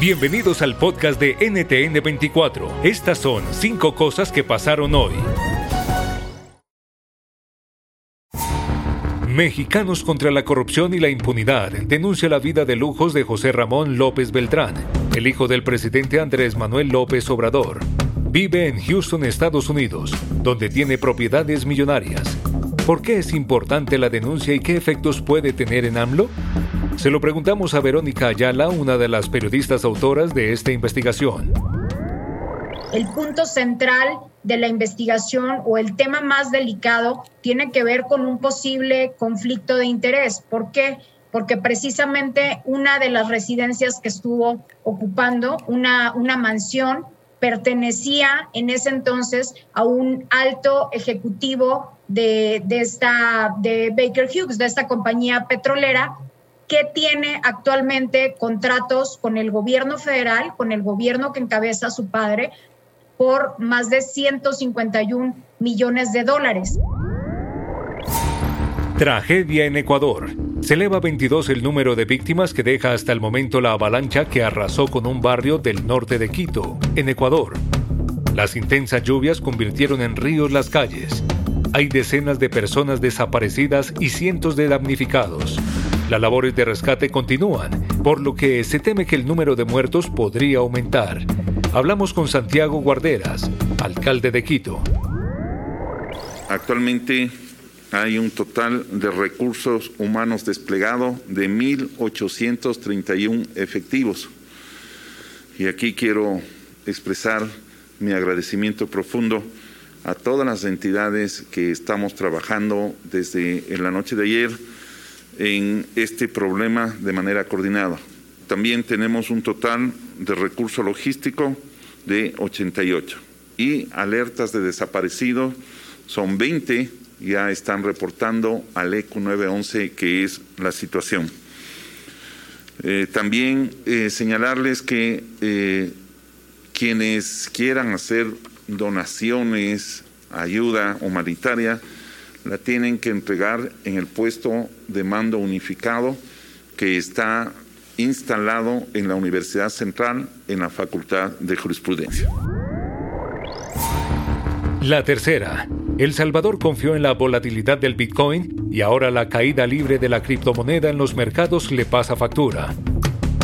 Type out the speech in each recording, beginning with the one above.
Bienvenidos al podcast de NTN24. Estas son cinco cosas que pasaron hoy. Mexicanos contra la corrupción y la impunidad denuncia la vida de lujos de José Ramón López Beltrán, el hijo del presidente Andrés Manuel López Obrador. Vive en Houston, Estados Unidos, donde tiene propiedades millonarias. ¿Por qué es importante la denuncia y qué efectos puede tener en AMLO? Se lo preguntamos a Verónica Ayala, una de las periodistas autoras de esta investigación. El punto central de la investigación o el tema más delicado tiene que ver con un posible conflicto de interés. ¿Por qué? Porque precisamente una de las residencias que estuvo ocupando, una, una mansión, pertenecía en ese entonces a un alto ejecutivo de, de, esta, de Baker Hughes, de esta compañía petrolera, que tiene actualmente contratos con el gobierno federal, con el gobierno que encabeza su padre, por más de 151 millones de dólares. Tragedia en Ecuador. Se eleva 22 el número de víctimas que deja hasta el momento la avalancha que arrasó con un barrio del norte de Quito, en Ecuador. Las intensas lluvias convirtieron en ríos las calles. Hay decenas de personas desaparecidas y cientos de damnificados. Las labores de rescate continúan, por lo que se teme que el número de muertos podría aumentar. Hablamos con Santiago Guarderas, alcalde de Quito. Actualmente hay un total de recursos humanos desplegado de 1.831 efectivos. Y aquí quiero expresar mi agradecimiento profundo a todas las entidades que estamos trabajando desde en la noche de ayer en este problema de manera coordinada. También tenemos un total de recurso logístico de 88 y alertas de desaparecidos son 20, ya están reportando al ECU 911 que es la situación. Eh, también eh, señalarles que eh, quienes quieran hacer donaciones, ayuda humanitaria, la tienen que entregar en el puesto de mando unificado que está instalado en la Universidad Central en la Facultad de Jurisprudencia. La tercera. El Salvador confió en la volatilidad del Bitcoin y ahora la caída libre de la criptomoneda en los mercados le pasa factura.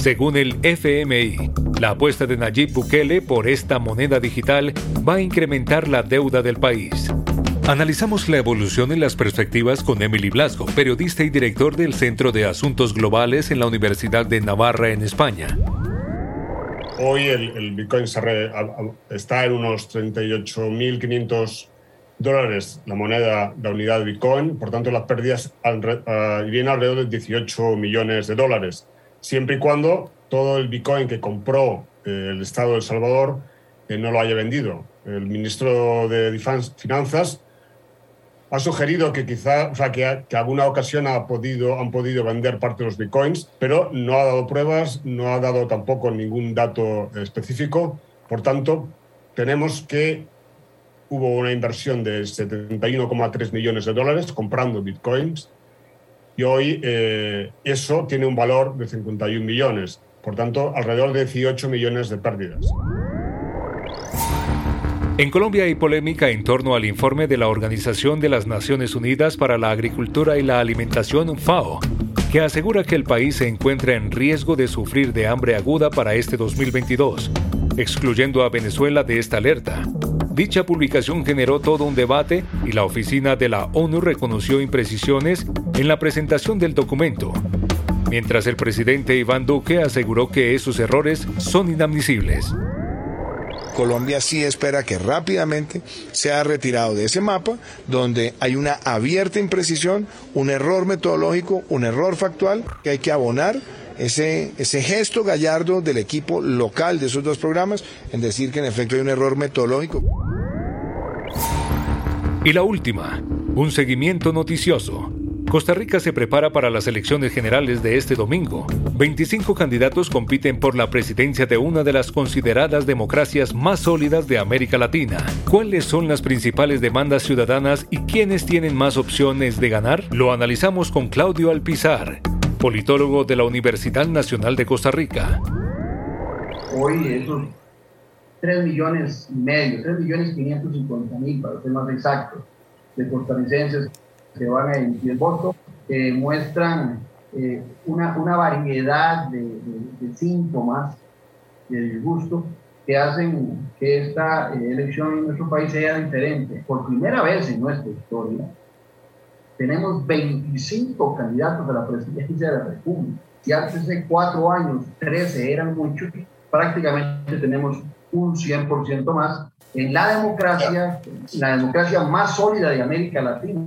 Según el FMI, la apuesta de Nayib Bukele por esta moneda digital va a incrementar la deuda del país. Analizamos la evolución en las perspectivas con Emily Blasco, periodista y director del Centro de Asuntos Globales en la Universidad de Navarra en España. Hoy el, Bitcoin está en unos 38.500 dólares la moneda, la unidad de Bitcoin, por tanto las pérdidas vienen alrededor de 18 millones de dólares, siempre y cuando todo el Bitcoin que compró eh, el Estado de El Salvador eh, no lo haya vendido. El ministro de Finanzas ha sugerido que quizá, o sea, que, que, alguna ocasión ha podido, han podido vender parte de los bitcoins, pero no ha dado pruebas, no ha dado tampoco ningún dato específico. Por tanto, tenemos que hubo una inversión de 71,3 millones de dólares comprando bitcoins y hoy eh, eso tiene un valor de 51 millones. Por tanto, alrededor de 18 millones de pérdidas. En Colombia hay polémica en torno al informe de la Organización de las Naciones Unidas para la Agricultura y la Alimentación, FAO, que asegura que el país se encuentra en riesgo de sufrir de hambre aguda para este 2022, excluyendo a Venezuela de esta alerta. Dicha publicación generó todo un debate y la oficina de la ONU reconoció imprecisiones en la presentación del documento, mientras el presidente Iván Duque aseguró que esos errores son inadmisibles. Colombia sí espera que rápidamente sea retirado de ese mapa, donde hay una abierta imprecisión, un error metodológico, un error factual que hay que abonar. Ese, ese gesto gallardo del equipo local de esos dos programas en decir que en efecto hay un error metodológico. Y la última, un seguimiento noticioso. Costa Rica se prepara para las elecciones generales de este domingo. 25 candidatos compiten por la presidencia de una de las consideradas democracias más sólidas de América Latina. ¿Cuáles son las principales demandas ciudadanas y quiénes tienen más opciones de ganar? Lo analizamos con Claudio Alpizar, politólogo de la Universidad Nacional de Costa Rica. Hoy esos 3 millones y medio, 3 millones 550 mil para ser más exacto, de costarricenses que van a emitir el voto, eh, muestran eh, una, una, variedad de, de, síntomas de disgusto que hacen que esta eh, elección en nuestro país sea diferente. Por primera vez en nuestra historia, tenemos 25 candidatos a la presidencia de la República. Si antes de cuatro años 13 eran muchos, prácticamente tenemos un 100% más en la democracia, la democracia más sólida de América Latina.